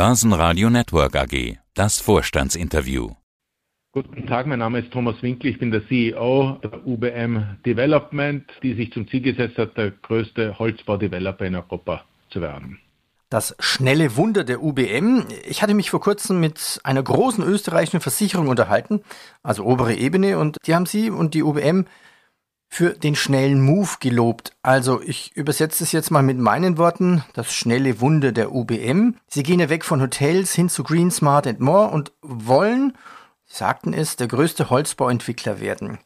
Börsenradio Network AG. Das Vorstandsinterview. Guten Tag, mein Name ist Thomas Winkel, ich bin der CEO der UBM Development, die sich zum Ziel gesetzt hat, der größte Holzbaudeveloper in Europa zu werden. Das schnelle Wunder der UBM. Ich hatte mich vor kurzem mit einer großen österreichischen Versicherung unterhalten, also obere Ebene, und die haben Sie und die UBM für den schnellen Move gelobt. Also ich übersetze es jetzt mal mit meinen Worten, das schnelle Wunder der UBM. Sie gehen ja weg von Hotels hin zu Green, Smart and More und wollen, sagten es, der größte Holzbauentwickler werden.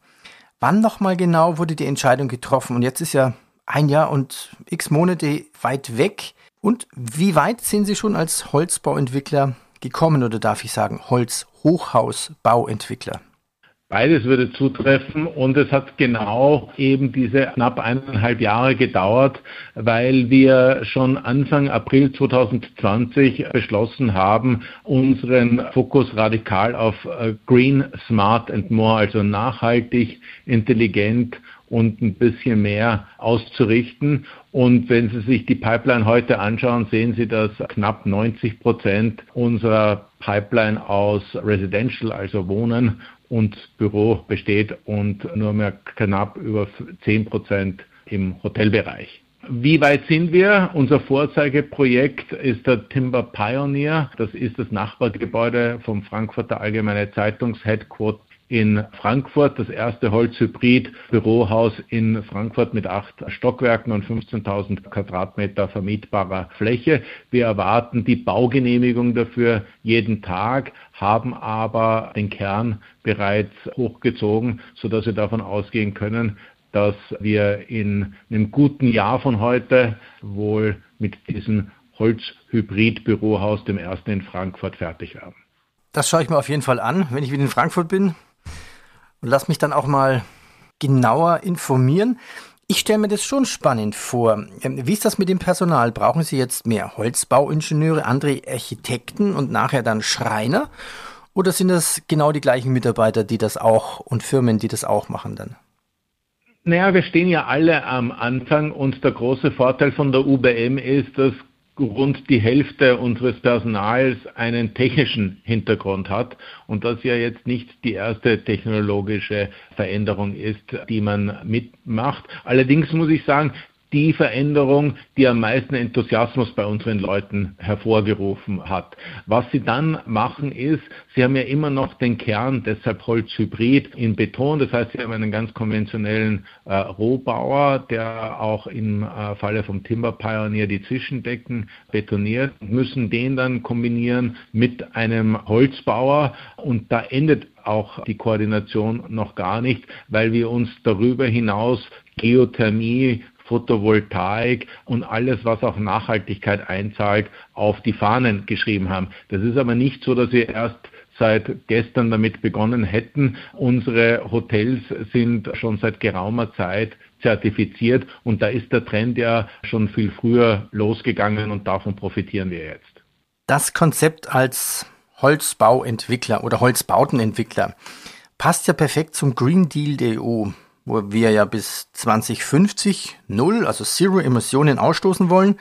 Wann nochmal genau wurde die Entscheidung getroffen? Und jetzt ist ja ein Jahr und x Monate weit weg. Und wie weit sind Sie schon als Holzbauentwickler gekommen oder darf ich sagen Holzhochhausbauentwickler? Beides würde zutreffen und es hat genau eben diese knapp eineinhalb Jahre gedauert, weil wir schon Anfang April 2020 beschlossen haben, unseren Fokus radikal auf äh, Green, Smart and More, also nachhaltig, intelligent und ein bisschen mehr auszurichten. Und wenn Sie sich die Pipeline heute anschauen, sehen Sie, dass knapp 90 Prozent unserer Pipeline aus Residential, also Wohnen und Büro besteht und nur mehr knapp über 10 Prozent im Hotelbereich. Wie weit sind wir? Unser Vorzeigeprojekt ist der Timber Pioneer. Das ist das Nachbargebäude vom Frankfurter Allgemeine Zeitungsheadquarter in Frankfurt, das erste Holzhybrid-Bürohaus in Frankfurt mit acht Stockwerken und 15.000 Quadratmeter vermietbarer Fläche. Wir erwarten die Baugenehmigung dafür jeden Tag, haben aber den Kern bereits hochgezogen, sodass wir davon ausgehen können, dass wir in einem guten Jahr von heute wohl mit diesem Holzhybrid-Bürohaus, dem ersten in Frankfurt, fertig werden. Das schaue ich mir auf jeden Fall an, wenn ich wieder in Frankfurt bin und lass mich dann auch mal genauer informieren. Ich stelle mir das schon spannend vor. Ähm, wie ist das mit dem Personal? Brauchen Sie jetzt mehr Holzbauingenieure, andere Architekten und nachher dann Schreiner? Oder sind das genau die gleichen Mitarbeiter, die das auch und Firmen, die das auch machen dann? Naja, wir stehen ja alle am Anfang und der große Vorteil von der UBM ist, dass rund die Hälfte unseres Personals einen technischen Hintergrund hat und das ja jetzt nicht die erste technologische Veränderung ist, die man mitmacht. Allerdings muss ich sagen, die Veränderung, die am meisten Enthusiasmus bei unseren Leuten hervorgerufen hat. Was sie dann machen ist, sie haben ja immer noch den Kern, deshalb Holzhybrid in Beton. Das heißt, sie haben einen ganz konventionellen äh, Rohbauer, der auch im äh, Falle vom Timber Pioneer die Zwischendecken betoniert, müssen den dann kombinieren mit einem Holzbauer und da endet auch die Koordination noch gar nicht, weil wir uns darüber hinaus Geothermie, Photovoltaik und alles, was auch Nachhaltigkeit einzahlt, auf die Fahnen geschrieben haben. Das ist aber nicht so, dass wir erst seit gestern damit begonnen hätten. Unsere Hotels sind schon seit geraumer Zeit zertifiziert und da ist der Trend ja schon viel früher losgegangen und davon profitieren wir jetzt. Das Konzept als Holzbauentwickler oder Holzbautenentwickler passt ja perfekt zum Green Deal der EU wo wir ja bis 2050 null, also Zero Emissionen ausstoßen wollen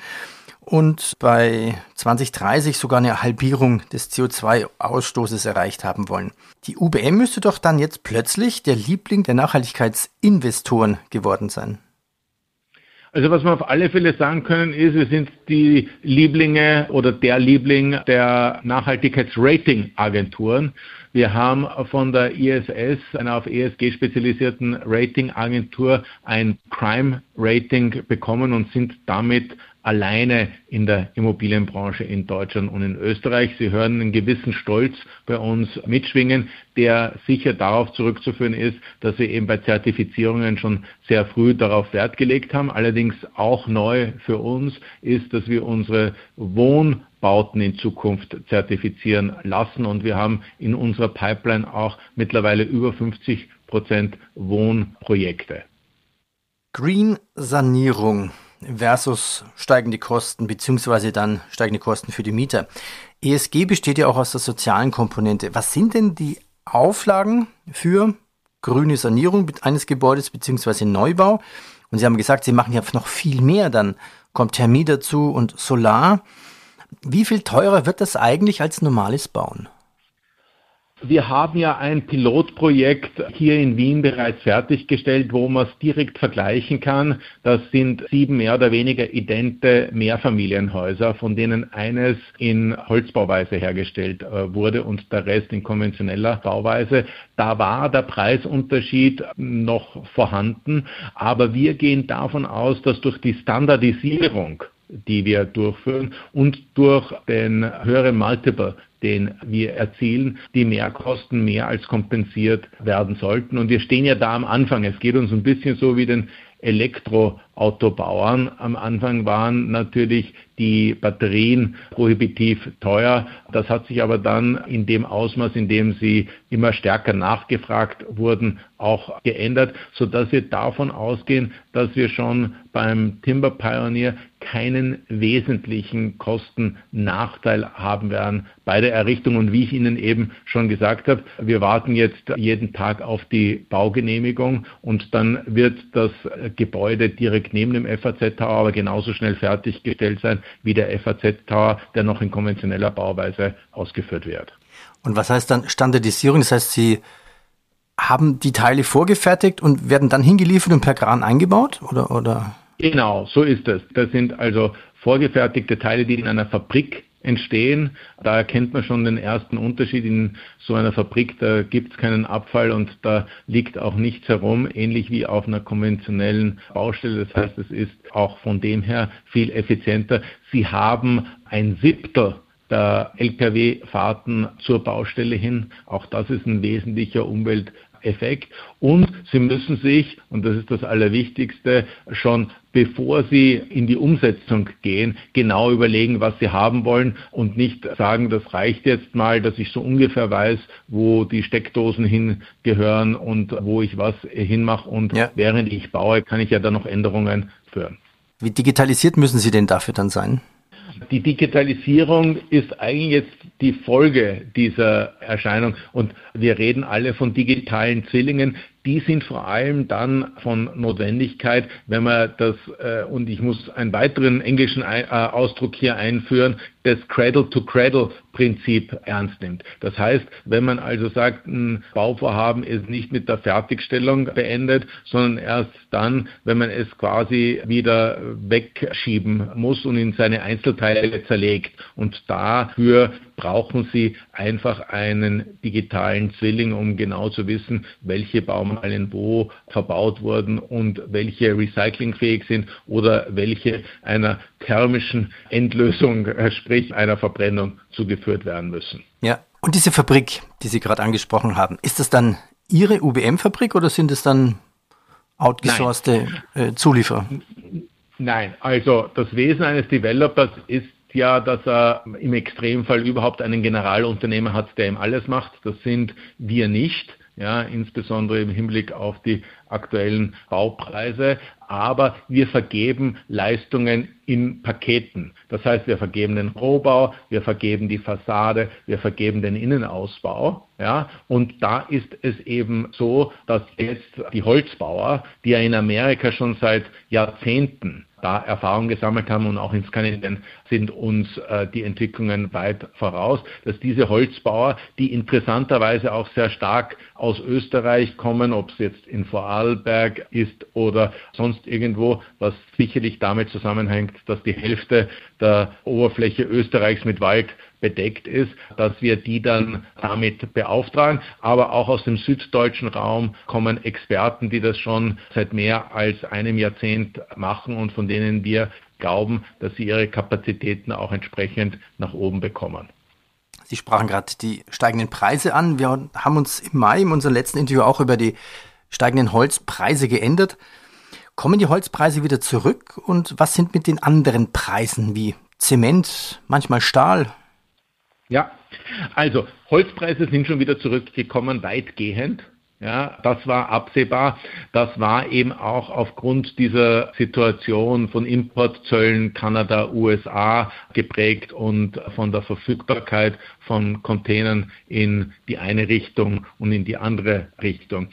und bei 2030 sogar eine Halbierung des CO2-Ausstoßes erreicht haben wollen. Die UBM müsste doch dann jetzt plötzlich der Liebling der Nachhaltigkeitsinvestoren geworden sein. Also was wir auf alle Fälle sagen können, ist, wir sind die Lieblinge oder der Liebling der Nachhaltigkeitsrating-Agenturen. Wir haben von der ISS, einer auf ESG spezialisierten Rating-Agentur, ein Crime-Rating bekommen und sind damit alleine in der Immobilienbranche in Deutschland und in Österreich. Sie hören einen gewissen Stolz bei uns mitschwingen, der sicher darauf zurückzuführen ist, dass wir eben bei Zertifizierungen schon sehr früh darauf Wert gelegt haben. Allerdings auch neu für uns ist, dass wir unsere Wohnbauten in Zukunft zertifizieren lassen und wir haben in unserer Pipeline auch mittlerweile über 50 Prozent Wohnprojekte. Green Sanierung versus steigende Kosten, beziehungsweise dann steigende Kosten für die Mieter. ESG besteht ja auch aus der sozialen Komponente. Was sind denn die Auflagen für grüne Sanierung eines Gebäudes beziehungsweise Neubau? Und Sie haben gesagt, Sie machen ja noch viel mehr. Dann kommt Thermie dazu und Solar. Wie viel teurer wird das eigentlich als normales Bauen? Wir haben ja ein Pilotprojekt hier in Wien bereits fertiggestellt, wo man es direkt vergleichen kann. Das sind sieben mehr oder weniger idente Mehrfamilienhäuser, von denen eines in Holzbauweise hergestellt äh, wurde und der Rest in konventioneller Bauweise. Da war der Preisunterschied noch vorhanden, aber wir gehen davon aus, dass durch die Standardisierung die wir durchführen und durch den höheren Multiple, den wir erzielen, die Mehrkosten mehr als kompensiert werden sollten. Und wir stehen ja da am Anfang. Es geht uns ein bisschen so wie den Elektroautobauern. Am Anfang waren natürlich die Batterien prohibitiv teuer. Das hat sich aber dann in dem Ausmaß, in dem sie immer stärker nachgefragt wurden, auch geändert, sodass wir davon ausgehen, dass wir schon beim Timber Pioneer keinen wesentlichen Kostennachteil haben werden bei der Errichtung. Und wie ich Ihnen eben schon gesagt habe, wir warten jetzt jeden Tag auf die Baugenehmigung und dann wird das Gebäude direkt neben dem FAZ Tower aber genauso schnell fertiggestellt sein wie der FAZ Tower, der noch in konventioneller Bauweise ausgeführt wird. Und was heißt dann Standardisierung? Das heißt, Sie haben die Teile vorgefertigt und werden dann hingeliefert und per Kran eingebaut? Oder, oder? Genau, so ist es. Das sind also vorgefertigte Teile, die in einer Fabrik entstehen. Da erkennt man schon den ersten Unterschied. In so einer Fabrik, da gibt es keinen Abfall und da liegt auch nichts herum, ähnlich wie auf einer konventionellen Baustelle. Das heißt, es ist auch von dem her viel effizienter. Sie haben ein Siebtel der Lkw-Fahrten zur Baustelle hin. Auch das ist ein wesentlicher Umwelt Effekt. Und Sie müssen sich, und das ist das Allerwichtigste, schon bevor Sie in die Umsetzung gehen, genau überlegen, was Sie haben wollen und nicht sagen, das reicht jetzt mal, dass ich so ungefähr weiß, wo die Steckdosen hingehören und wo ich was hinmache. Und ja. während ich baue, kann ich ja dann noch Änderungen führen. Wie digitalisiert müssen Sie denn dafür dann sein? Die Digitalisierung ist eigentlich jetzt die Folge dieser Erscheinung. Und wir reden alle von digitalen Zwillingen die sind vor allem dann von Notwendigkeit, wenn man das, äh, und ich muss einen weiteren englischen äh, Ausdruck hier einführen, das Cradle-to-Cradle-Prinzip ernst nimmt. Das heißt, wenn man also sagt, ein Bauvorhaben ist nicht mit der Fertigstellung beendet, sondern erst dann, wenn man es quasi wieder wegschieben muss und in seine Einzelteile zerlegt. Und dafür brauchen Sie einfach einen digitalen Zwilling, um genau zu wissen, welche Baumalien wo verbaut wurden und welche recyclingfähig sind oder welche einer thermischen Endlösung, äh, sprich einer Verbrennung, zugeführt werden müssen. Ja, und diese Fabrik, die Sie gerade angesprochen haben, ist das dann Ihre UBM-Fabrik oder sind es dann outgesourcete äh, Zulieferer? Nein, also das Wesen eines Developers ist ja, dass er im Extremfall überhaupt einen Generalunternehmer hat, der ihm alles macht. Das sind wir nicht. Ja, insbesondere im Hinblick auf die aktuellen Baupreise. Aber wir vergeben Leistungen in Paketen. Das heißt, wir vergeben den Rohbau, wir vergeben die Fassade, wir vergeben den Innenausbau. Ja, und da ist es eben so, dass jetzt die Holzbauer, die ja in Amerika schon seit Jahrzehnten da Erfahrung gesammelt haben und auch in Skandinavien sind uns äh, die Entwicklungen weit voraus, dass diese Holzbauer, die interessanterweise auch sehr stark aus Österreich kommen, ob es jetzt in Vorarlberg ist oder sonst irgendwo, was sicherlich damit zusammenhängt, dass die Hälfte der Oberfläche Österreichs mit Wald bedeckt ist, dass wir die dann damit beauftragen. Aber auch aus dem süddeutschen Raum kommen Experten, die das schon seit mehr als einem Jahrzehnt machen und von denen wir glauben, dass sie ihre Kapazitäten auch entsprechend nach oben bekommen. Sie sprachen gerade die steigenden Preise an. Wir haben uns im Mai in unserem letzten Interview auch über die steigenden Holzpreise geändert. Kommen die Holzpreise wieder zurück und was sind mit den anderen Preisen wie Zement, manchmal Stahl? Ja, also Holzpreise sind schon wieder zurückgekommen, weitgehend. Ja, das war absehbar. Das war eben auch aufgrund dieser Situation von Importzöllen Kanada, USA geprägt und von der Verfügbarkeit von Containern in die eine Richtung und in die andere Richtung.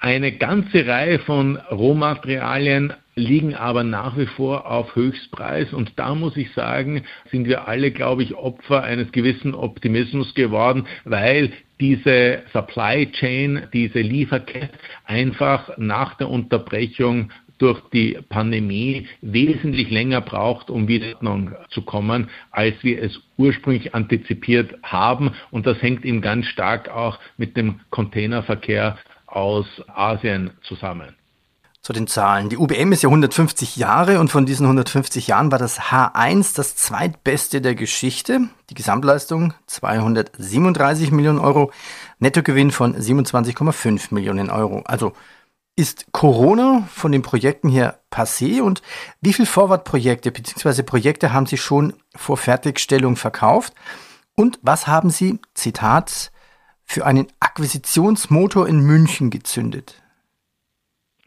Eine ganze Reihe von Rohmaterialien liegen aber nach wie vor auf Höchstpreis. Und da muss ich sagen, sind wir alle, glaube ich, Opfer eines gewissen Optimismus geworden, weil diese Supply Chain, diese Lieferkette einfach nach der Unterbrechung durch die Pandemie wesentlich länger braucht, um wieder zu kommen, als wir es ursprünglich antizipiert haben. Und das hängt eben ganz stark auch mit dem Containerverkehr aus Asien zusammen zu den Zahlen. Die UBM ist ja 150 Jahre und von diesen 150 Jahren war das H1 das zweitbeste der Geschichte. Die Gesamtleistung 237 Millionen Euro, Nettogewinn von 27,5 Millionen Euro. Also ist Corona von den Projekten her passé und wie viele Vorwartprojekte bzw. Projekte haben Sie schon vor Fertigstellung verkauft? Und was haben Sie, Zitat, für einen Akquisitionsmotor in München gezündet?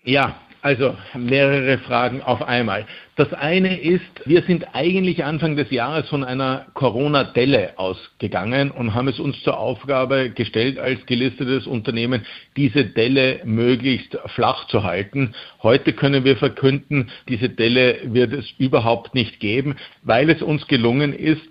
Ja, also mehrere Fragen auf einmal. Das eine ist, wir sind eigentlich Anfang des Jahres von einer Corona-Delle ausgegangen und haben es uns zur Aufgabe gestellt, als gelistetes Unternehmen diese Delle möglichst flach zu halten. Heute können wir verkünden, diese Delle wird es überhaupt nicht geben, weil es uns gelungen ist,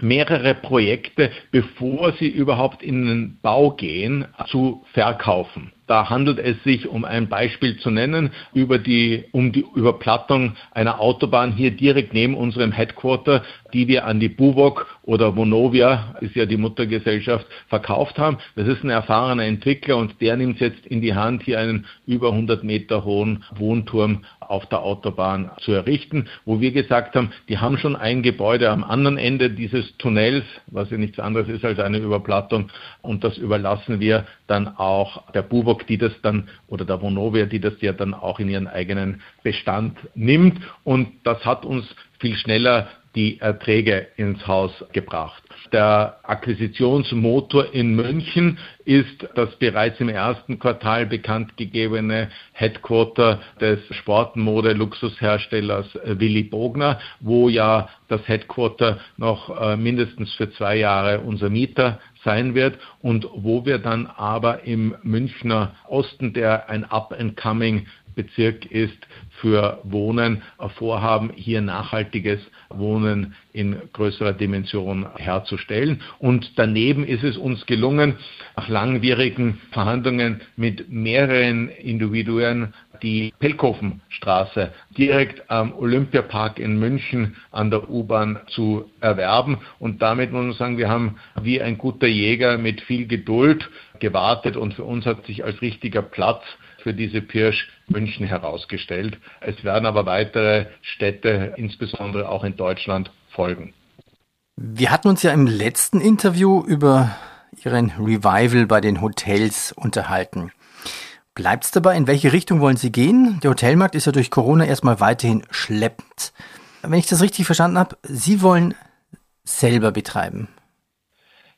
mehrere Projekte, bevor sie überhaupt in den Bau gehen, zu verkaufen. Da handelt es sich, um ein Beispiel zu nennen, über die, um die Überplattung einer Autobahn hier direkt neben unserem Headquarter, die wir an die Buwok oder Vonovia, ist ja die Muttergesellschaft, verkauft haben. Das ist ein erfahrener Entwickler und der nimmt jetzt in die Hand, hier einen über 100 Meter hohen Wohnturm auf der Autobahn zu errichten, wo wir gesagt haben, die haben schon ein Gebäude am anderen Ende dieses Tunnels, was ja nichts anderes ist als eine Überplattung. Und das überlassen wir dann auch der Buwok, die das dann oder der Vonovia, die das ja dann auch in ihren eigenen Bestand nimmt. Und das hat uns viel schneller die Erträge ins Haus gebracht. Der Akquisitionsmotor in München ist das bereits im ersten Quartal bekannt gegebene Headquarter des Sportmode-Luxusherstellers Willy Bogner, wo ja das Headquarter noch äh, mindestens für zwei Jahre unser Mieter sein wird und wo wir dann aber im Münchner Osten, der ein Up-and-Coming Bezirk ist, für Wohnen vorhaben, hier nachhaltiges Wohnen in größerer Dimension herzustellen. Und daneben ist es uns gelungen, nach langwierigen Verhandlungen mit mehreren Individuen die Pelkhofenstraße direkt am Olympiapark in München an der U-Bahn zu erwerben. Und damit muss man sagen, wir haben wie ein guter Jäger mit viel Geduld gewartet und für uns hat sich als richtiger Platz für diese Pirsch München herausgestellt. Es werden aber weitere Städte, insbesondere auch in Deutschland, folgen. Wir hatten uns ja im letzten Interview über Ihren Revival bei den Hotels unterhalten. Bleibt es dabei? In welche Richtung wollen Sie gehen? Der Hotelmarkt ist ja durch Corona erstmal weiterhin schleppend. Wenn ich das richtig verstanden habe, Sie wollen selber betreiben.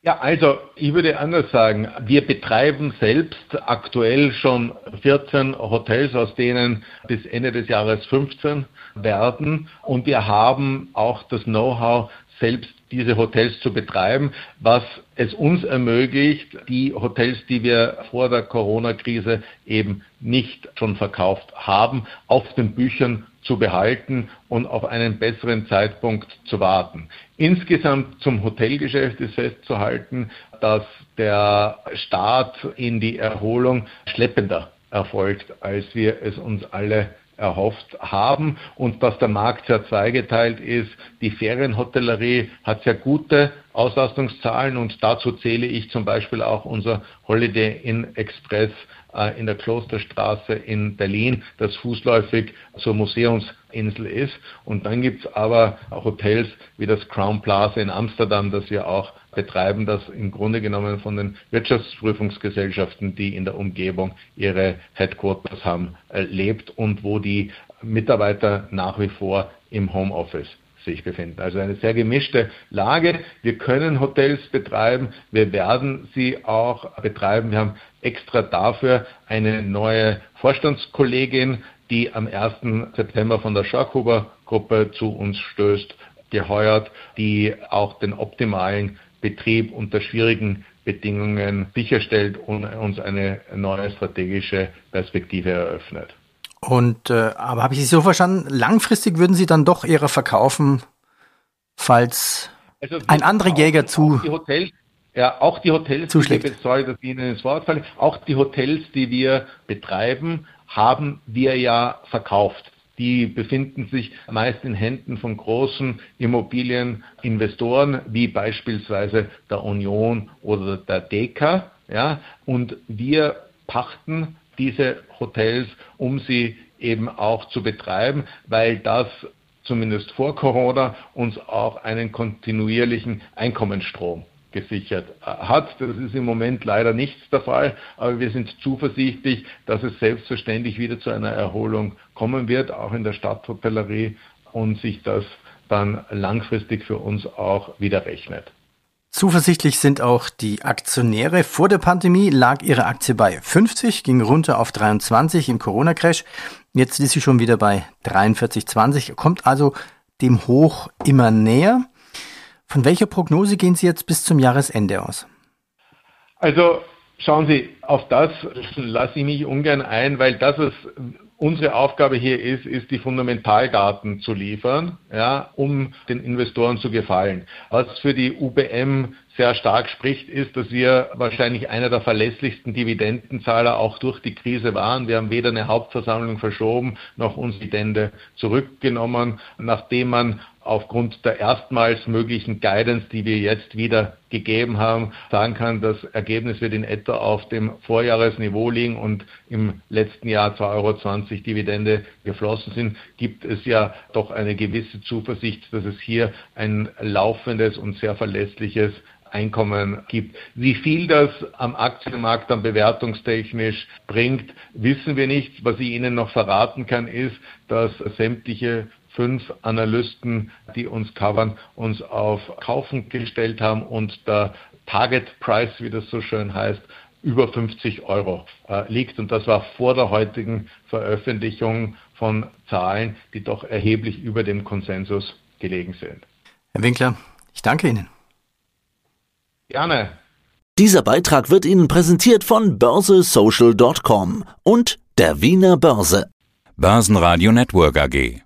Ja, also ich würde anders sagen, wir betreiben selbst aktuell schon 14 Hotels, aus denen bis Ende des Jahres 15 werden. Und wir haben auch das Know-how, selbst diese Hotels zu betreiben, was es uns ermöglicht, die Hotels, die wir vor der Corona-Krise eben nicht schon verkauft haben, auf den Büchern zu behalten und auf einen besseren Zeitpunkt zu warten. Insgesamt zum Hotelgeschäft ist festzuhalten, dass der Start in die Erholung schleppender erfolgt, als wir es uns alle erhofft haben und dass der Markt sehr zweigeteilt ist. Die Ferienhotellerie hat sehr gute Auslastungszahlen und dazu zähle ich zum Beispiel auch unser Holiday Inn Express äh, in der Klosterstraße in Berlin, das fußläufig zur Museumsinsel ist. Und dann gibt es aber auch Hotels wie das Crown Plaza in Amsterdam, das wir auch betreiben, das im Grunde genommen von den Wirtschaftsprüfungsgesellschaften, die in der Umgebung ihre Headquarters haben, äh, lebt und wo die Mitarbeiter nach wie vor im Homeoffice sich befinden. Also eine sehr gemischte Lage. Wir können Hotels betreiben, wir werden sie auch betreiben. Wir haben extra dafür eine neue Vorstandskollegin, die am 1. September von der Scharkhuber Gruppe zu uns stößt, geheuert, die auch den optimalen Betrieb unter schwierigen Bedingungen sicherstellt und uns eine neue strategische Perspektive eröffnet. Und äh, aber habe ich Sie so verstanden, langfristig würden Sie dann doch eher verkaufen, falls also, ein anderer Jäger zu. Die Hotels, ja, auch die Hotels, zuschlägt. die wir, sorry, dass ich Ihnen ins Wort falle, auch die Hotels, die wir betreiben, haben wir ja verkauft. Die befinden sich meist in Händen von großen Immobilieninvestoren, wie beispielsweise der Union oder der Deka. Ja, und wir pachten diese Hotels, um sie eben auch zu betreiben, weil das zumindest vor Corona uns auch einen kontinuierlichen Einkommensstrom gesichert äh, hat. Das ist im Moment leider nicht der Fall, aber wir sind zuversichtlich, dass es selbstverständlich wieder zu einer Erholung kommen wird, auch in der Stadthotellerie und sich das dann langfristig für uns auch wieder rechnet. Zuversichtlich sind auch die Aktionäre. Vor der Pandemie lag ihre Aktie bei 50, ging runter auf 23 im Corona-Crash. Jetzt ist sie schon wieder bei 43,20, kommt also dem Hoch immer näher. Von welcher Prognose gehen Sie jetzt bis zum Jahresende aus? Also schauen Sie, auf das lasse ich mich ungern ein, weil das ist unsere Aufgabe hier ist, ist die Fundamentaldaten zu liefern, ja, um den Investoren zu gefallen. Was für die UBM sehr stark spricht, ist, dass wir wahrscheinlich einer der verlässlichsten Dividendenzahler auch durch die Krise waren. Wir haben weder eine Hauptversammlung verschoben noch unsere Dividende zurückgenommen, nachdem man aufgrund der erstmals möglichen Guidance, die wir jetzt wieder gegeben haben, sagen kann, das Ergebnis wird in etwa auf dem Vorjahresniveau liegen und im letzten Jahr 2,20 Euro Dividende geflossen sind, gibt es ja doch eine gewisse Zuversicht, dass es hier ein laufendes und sehr verlässliches Einkommen gibt. Wie viel das am Aktienmarkt dann bewertungstechnisch bringt, wissen wir nicht. Was ich Ihnen noch verraten kann, ist, dass sämtliche fünf Analysten, die uns covern, uns auf Kaufen gestellt haben und der Target Price, wie das so schön heißt, über 50 Euro äh, liegt. Und das war vor der heutigen Veröffentlichung von Zahlen, die doch erheblich über dem Konsensus gelegen sind. Herr Winkler, ich danke Ihnen. Gerne. Dieser Beitrag wird Ihnen präsentiert von börsesocial.com und der Wiener Börse. Börsenradio Network AG.